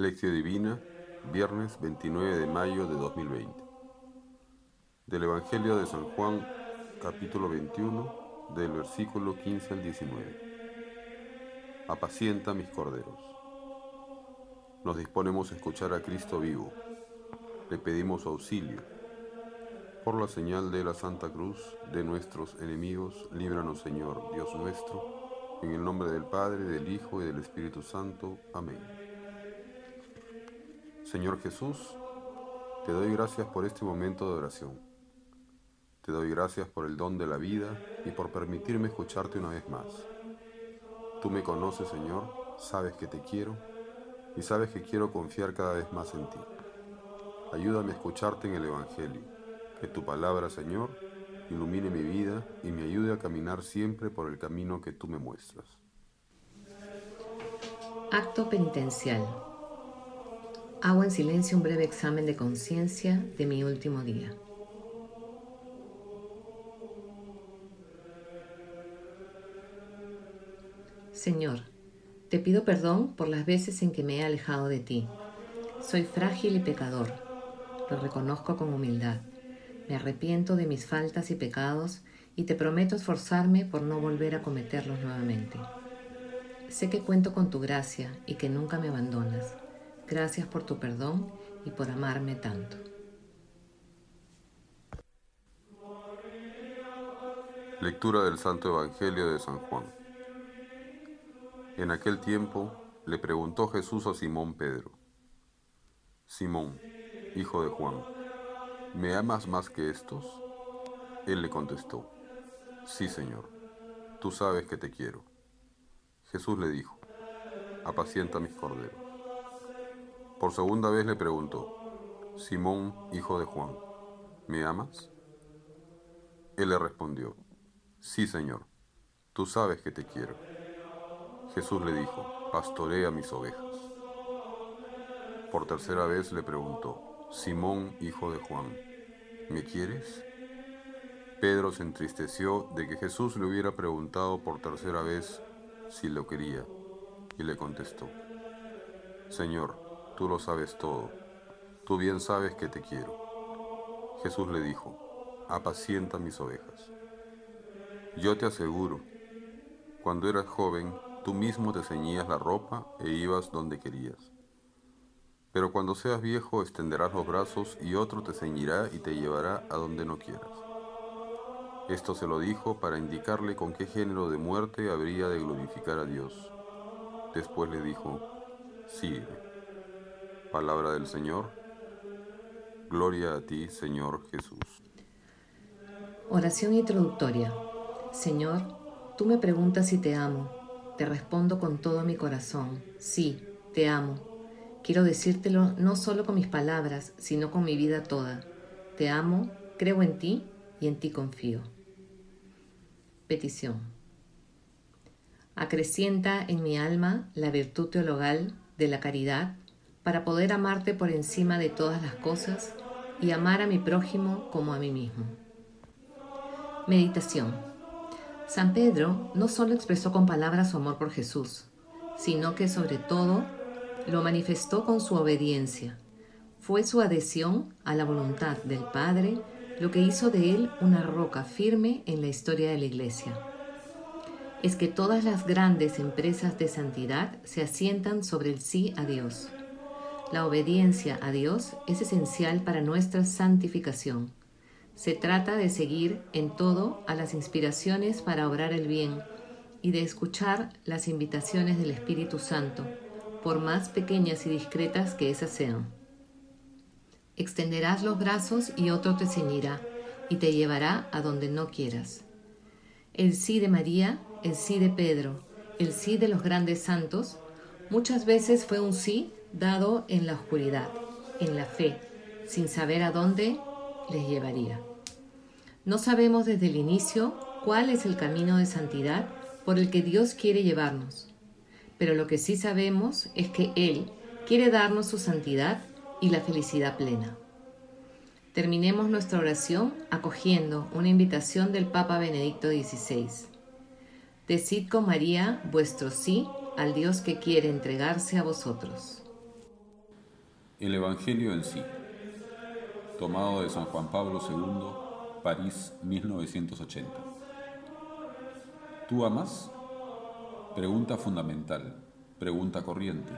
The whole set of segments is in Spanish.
Lección Divina, viernes 29 de mayo de 2020. Del Evangelio de San Juan, capítulo 21, del versículo 15 al 19. Apacienta mis corderos. Nos disponemos a escuchar a Cristo vivo. Le pedimos auxilio. Por la señal de la Santa Cruz de nuestros enemigos, líbranos Señor, Dios nuestro, en el nombre del Padre, del Hijo y del Espíritu Santo. Amén. Señor Jesús, te doy gracias por este momento de oración. Te doy gracias por el don de la vida y por permitirme escucharte una vez más. Tú me conoces, Señor, sabes que te quiero y sabes que quiero confiar cada vez más en ti. Ayúdame a escucharte en el Evangelio, que tu palabra, Señor, ilumine mi vida y me ayude a caminar siempre por el camino que tú me muestras. Acto penitencial. Hago en silencio un breve examen de conciencia de mi último día. Señor, te pido perdón por las veces en que me he alejado de ti. Soy frágil y pecador. Lo reconozco con humildad. Me arrepiento de mis faltas y pecados y te prometo esforzarme por no volver a cometerlos nuevamente. Sé que cuento con tu gracia y que nunca me abandonas. Gracias por tu perdón y por amarme tanto. Lectura del Santo Evangelio de San Juan. En aquel tiempo le preguntó Jesús a Simón Pedro, Simón, hijo de Juan, ¿me amas más que estos? Él le contestó, Sí, Señor, tú sabes que te quiero. Jesús le dijo, apacienta mis corderos. Por segunda vez le preguntó, Simón, hijo de Juan, ¿me amas? Él le respondió, Sí, Señor, tú sabes que te quiero. Jesús le dijo, pastorea mis ovejas. Por tercera vez le preguntó, Simón, hijo de Juan, ¿me quieres? Pedro se entristeció de que Jesús le hubiera preguntado por tercera vez si lo quería, y le contestó, Señor, tú lo sabes todo, tú bien sabes que te quiero. Jesús le dijo, apacienta mis ovejas. Yo te aseguro, cuando eras joven, tú mismo te ceñías la ropa e ibas donde querías. Pero cuando seas viejo, extenderás los brazos y otro te ceñirá y te llevará a donde no quieras. Esto se lo dijo para indicarle con qué género de muerte habría de glorificar a Dios. Después le dijo, sígueme. Palabra del Señor. Gloria a ti, Señor Jesús. Oración introductoria. Señor, tú me preguntas si te amo. Te respondo con todo mi corazón. Sí, te amo. Quiero decírtelo no solo con mis palabras, sino con mi vida toda. Te amo, creo en ti y en ti confío. Petición. Acrecienta en mi alma la virtud teologal de la caridad para poder amarte por encima de todas las cosas y amar a mi prójimo como a mí mismo. Meditación. San Pedro no solo expresó con palabras su amor por Jesús, sino que sobre todo lo manifestó con su obediencia. Fue su adhesión a la voluntad del Padre lo que hizo de él una roca firme en la historia de la Iglesia. Es que todas las grandes empresas de santidad se asientan sobre el sí a Dios la obediencia a Dios es esencial para nuestra santificación. Se trata de seguir en todo a las inspiraciones para obrar el bien y de escuchar las invitaciones del Espíritu Santo, por más pequeñas y discretas que esas sean. Extenderás los brazos y otro te ceñirá y te llevará a donde no quieras. El sí de María, el sí de Pedro, el sí de los grandes santos, muchas veces fue un sí dado en la oscuridad, en la fe, sin saber a dónde les llevaría. No sabemos desde el inicio cuál es el camino de santidad por el que Dios quiere llevarnos, pero lo que sí sabemos es que Él quiere darnos su santidad y la felicidad plena. Terminemos nuestra oración acogiendo una invitación del Papa Benedicto XVI. Decid con María vuestro sí al Dios que quiere entregarse a vosotros. El Evangelio en sí, tomado de San Juan Pablo II, París, 1980. ¿Tú amas? Pregunta fundamental, pregunta corriente.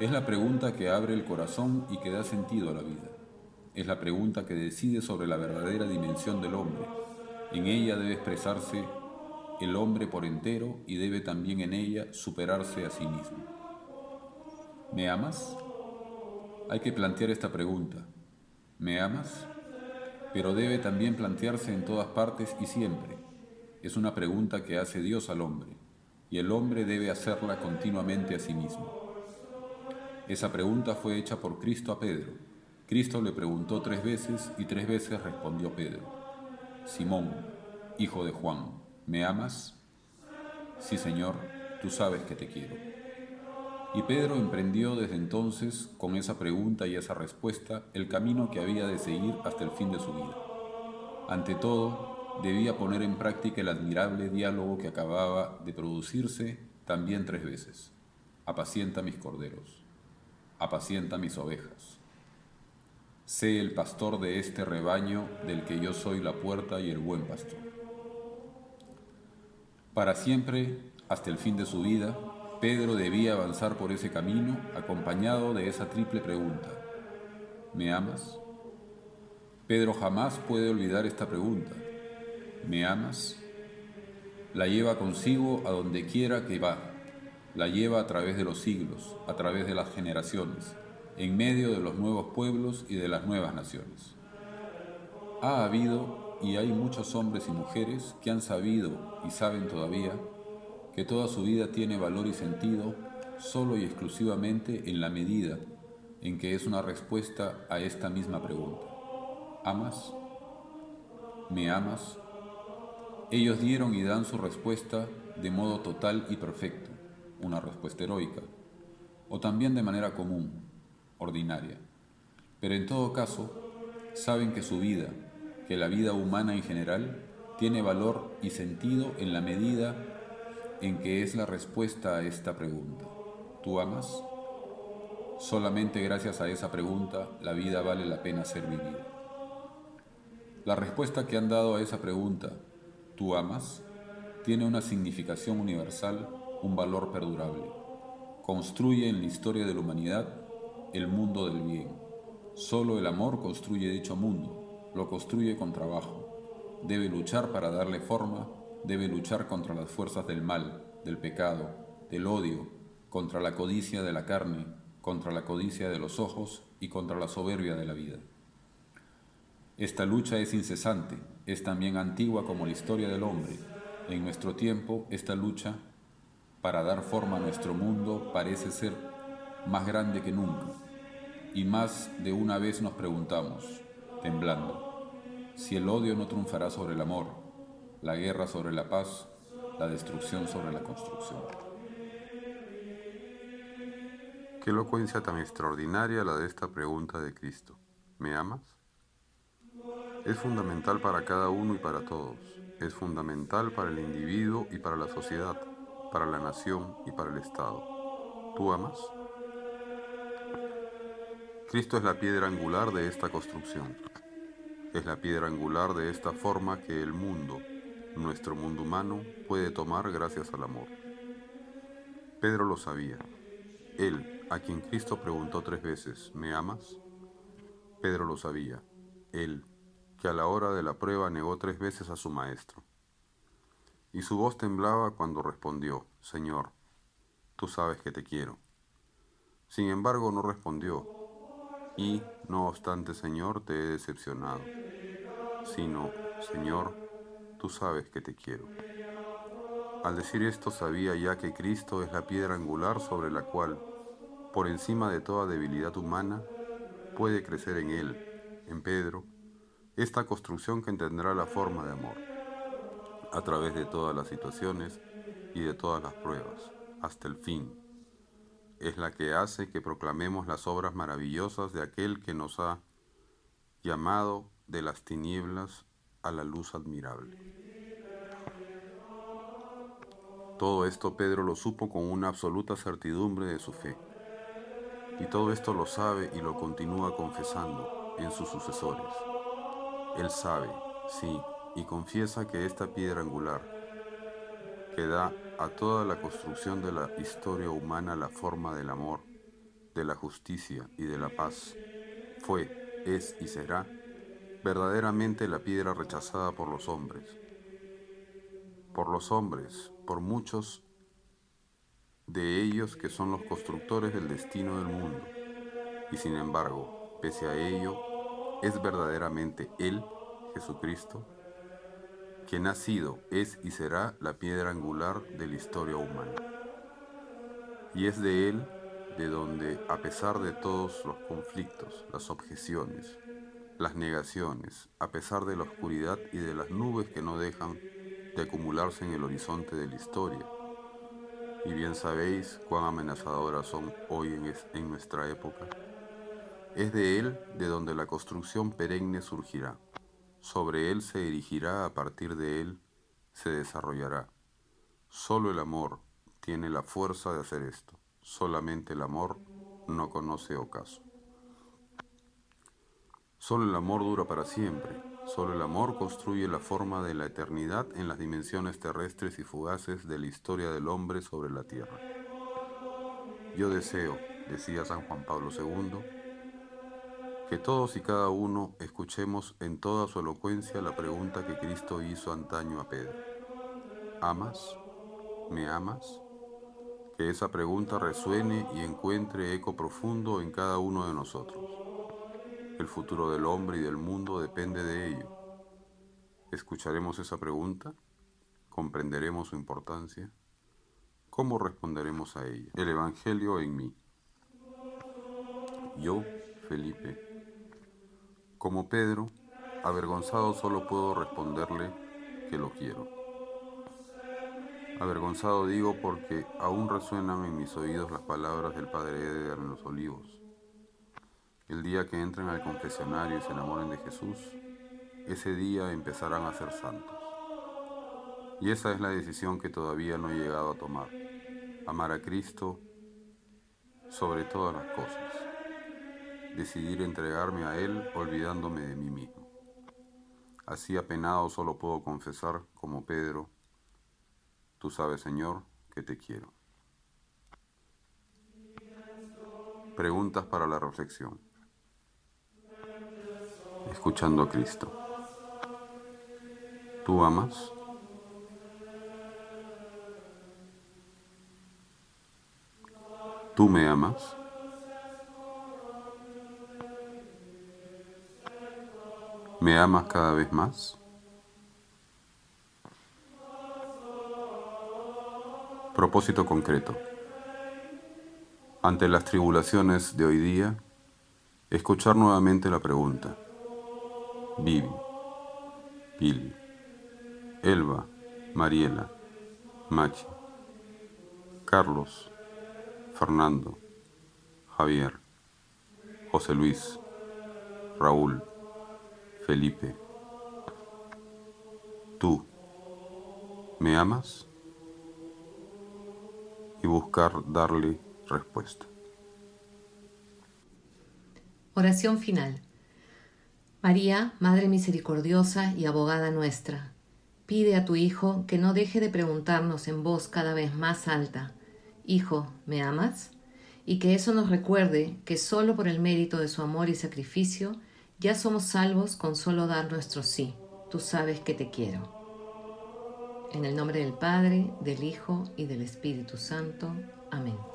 Es la pregunta que abre el corazón y que da sentido a la vida. Es la pregunta que decide sobre la verdadera dimensión del hombre. En ella debe expresarse el hombre por entero y debe también en ella superarse a sí mismo. ¿Me amas? Hay que plantear esta pregunta. ¿Me amas? Pero debe también plantearse en todas partes y siempre. Es una pregunta que hace Dios al hombre, y el hombre debe hacerla continuamente a sí mismo. Esa pregunta fue hecha por Cristo a Pedro. Cristo le preguntó tres veces y tres veces respondió Pedro. Simón, hijo de Juan, ¿me amas? Sí, Señor, tú sabes que te quiero. Y Pedro emprendió desde entonces, con esa pregunta y esa respuesta, el camino que había de seguir hasta el fin de su vida. Ante todo, debía poner en práctica el admirable diálogo que acababa de producirse también tres veces. Apacienta mis corderos, apacienta mis ovejas. Sé el pastor de este rebaño del que yo soy la puerta y el buen pastor. Para siempre, hasta el fin de su vida, Pedro debía avanzar por ese camino acompañado de esa triple pregunta. ¿Me amas? Pedro jamás puede olvidar esta pregunta. ¿Me amas? La lleva consigo a donde quiera que va. La lleva a través de los siglos, a través de las generaciones, en medio de los nuevos pueblos y de las nuevas naciones. Ha habido y hay muchos hombres y mujeres que han sabido y saben todavía que toda su vida tiene valor y sentido solo y exclusivamente en la medida en que es una respuesta a esta misma pregunta. ¿Amas? ¿Me amas? Ellos dieron y dan su respuesta de modo total y perfecto, una respuesta heroica, o también de manera común, ordinaria. Pero en todo caso, saben que su vida, que la vida humana en general, tiene valor y sentido en la medida en que es la respuesta a esta pregunta. ¿Tú amas? Solamente gracias a esa pregunta la vida vale la pena ser vivida. La respuesta que han dado a esa pregunta, ¿tú amas? tiene una significación universal, un valor perdurable. Construye en la historia de la humanidad el mundo del bien. Solo el amor construye dicho mundo, lo construye con trabajo. Debe luchar para darle forma debe luchar contra las fuerzas del mal, del pecado, del odio, contra la codicia de la carne, contra la codicia de los ojos y contra la soberbia de la vida. Esta lucha es incesante, es también antigua como la historia del hombre. En nuestro tiempo, esta lucha para dar forma a nuestro mundo parece ser más grande que nunca. Y más de una vez nos preguntamos, temblando, si el odio no triunfará sobre el amor, la guerra sobre la paz, la destrucción sobre la construcción. Qué elocuencia tan extraordinaria la de esta pregunta de Cristo. ¿Me amas? Es fundamental para cada uno y para todos. Es fundamental para el individuo y para la sociedad, para la nación y para el Estado. ¿Tú amas? Cristo es la piedra angular de esta construcción. Es la piedra angular de esta forma que el mundo, nuestro mundo humano puede tomar gracias al amor. Pedro lo sabía. Él, a quien Cristo preguntó tres veces, ¿me amas? Pedro lo sabía. Él, que a la hora de la prueba negó tres veces a su maestro. Y su voz temblaba cuando respondió, Señor, tú sabes que te quiero. Sin embargo, no respondió, y, no obstante, Señor, te he decepcionado, sino, Señor, tú sabes que te quiero. Al decir esto sabía ya que Cristo es la piedra angular sobre la cual, por encima de toda debilidad humana, puede crecer en Él, en Pedro, esta construcción que tendrá la forma de amor, a través de todas las situaciones y de todas las pruebas, hasta el fin. Es la que hace que proclamemos las obras maravillosas de aquel que nos ha llamado de las tinieblas a la luz admirable. Todo esto Pedro lo supo con una absoluta certidumbre de su fe. Y todo esto lo sabe y lo continúa confesando en sus sucesores. Él sabe, sí, y confiesa que esta piedra angular, que da a toda la construcción de la historia humana la forma del amor, de la justicia y de la paz, fue, es y será verdaderamente la piedra rechazada por los hombres. Por los hombres, por muchos de ellos que son los constructores del destino del mundo. Y sin embargo, pese a ello, es verdaderamente Él, Jesucristo, quien ha sido, es y será la piedra angular de la historia humana. Y es de Él de donde, a pesar de todos los conflictos, las objeciones, las negaciones, a pesar de la oscuridad y de las nubes que no dejan de acumularse en el horizonte de la historia, y bien sabéis cuán amenazadoras son hoy en, en nuestra época, es de Él de donde la construcción perenne surgirá. Sobre Él se erigirá, a partir de Él se desarrollará. Solo el amor tiene la fuerza de hacer esto. Solamente el amor no conoce ocaso. Solo el amor dura para siempre. Solo el amor construye la forma de la eternidad en las dimensiones terrestres y fugaces de la historia del hombre sobre la tierra. Yo deseo, decía San Juan Pablo II, que todos y cada uno escuchemos en toda su elocuencia la pregunta que Cristo hizo antaño a Pedro. ¿Amas? ¿Me amas? Que esa pregunta resuene y encuentre eco profundo en cada uno de nosotros. El futuro del hombre y del mundo depende de ello. ¿Escucharemos esa pregunta? ¿Comprenderemos su importancia? ¿Cómo responderemos a ella? El Evangelio en mí. Yo, Felipe, como Pedro, avergonzado solo puedo responderle que lo quiero. Avergonzado digo porque aún resuenan en mis oídos las palabras del Padre de los Olivos. El día que entren al confesionario y se enamoren de Jesús, ese día empezarán a ser santos. Y esa es la decisión que todavía no he llegado a tomar. Amar a Cristo sobre todas las cosas. Decidir entregarme a Él olvidándome de mí mismo. Así apenado solo puedo confesar, como Pedro, tú sabes, Señor, que te quiero. Preguntas para la reflexión escuchando a Cristo. ¿Tú amas? ¿Tú me amas? ¿Me amas cada vez más? Propósito concreto. Ante las tribulaciones de hoy día, escuchar nuevamente la pregunta. Vivi, Pili, Elba, Mariela, Machi, Carlos, Fernando, Javier, José Luis, Raúl, Felipe. ¿Tú me amas? Y buscar darle respuesta. Oración final. María, Madre misericordiosa y abogada nuestra, pide a tu Hijo que no deje de preguntarnos en voz cada vez más alta, Hijo, ¿me amas? Y que eso nos recuerde que solo por el mérito de su amor y sacrificio ya somos salvos con solo dar nuestro sí. Tú sabes que te quiero. En el nombre del Padre, del Hijo y del Espíritu Santo. Amén.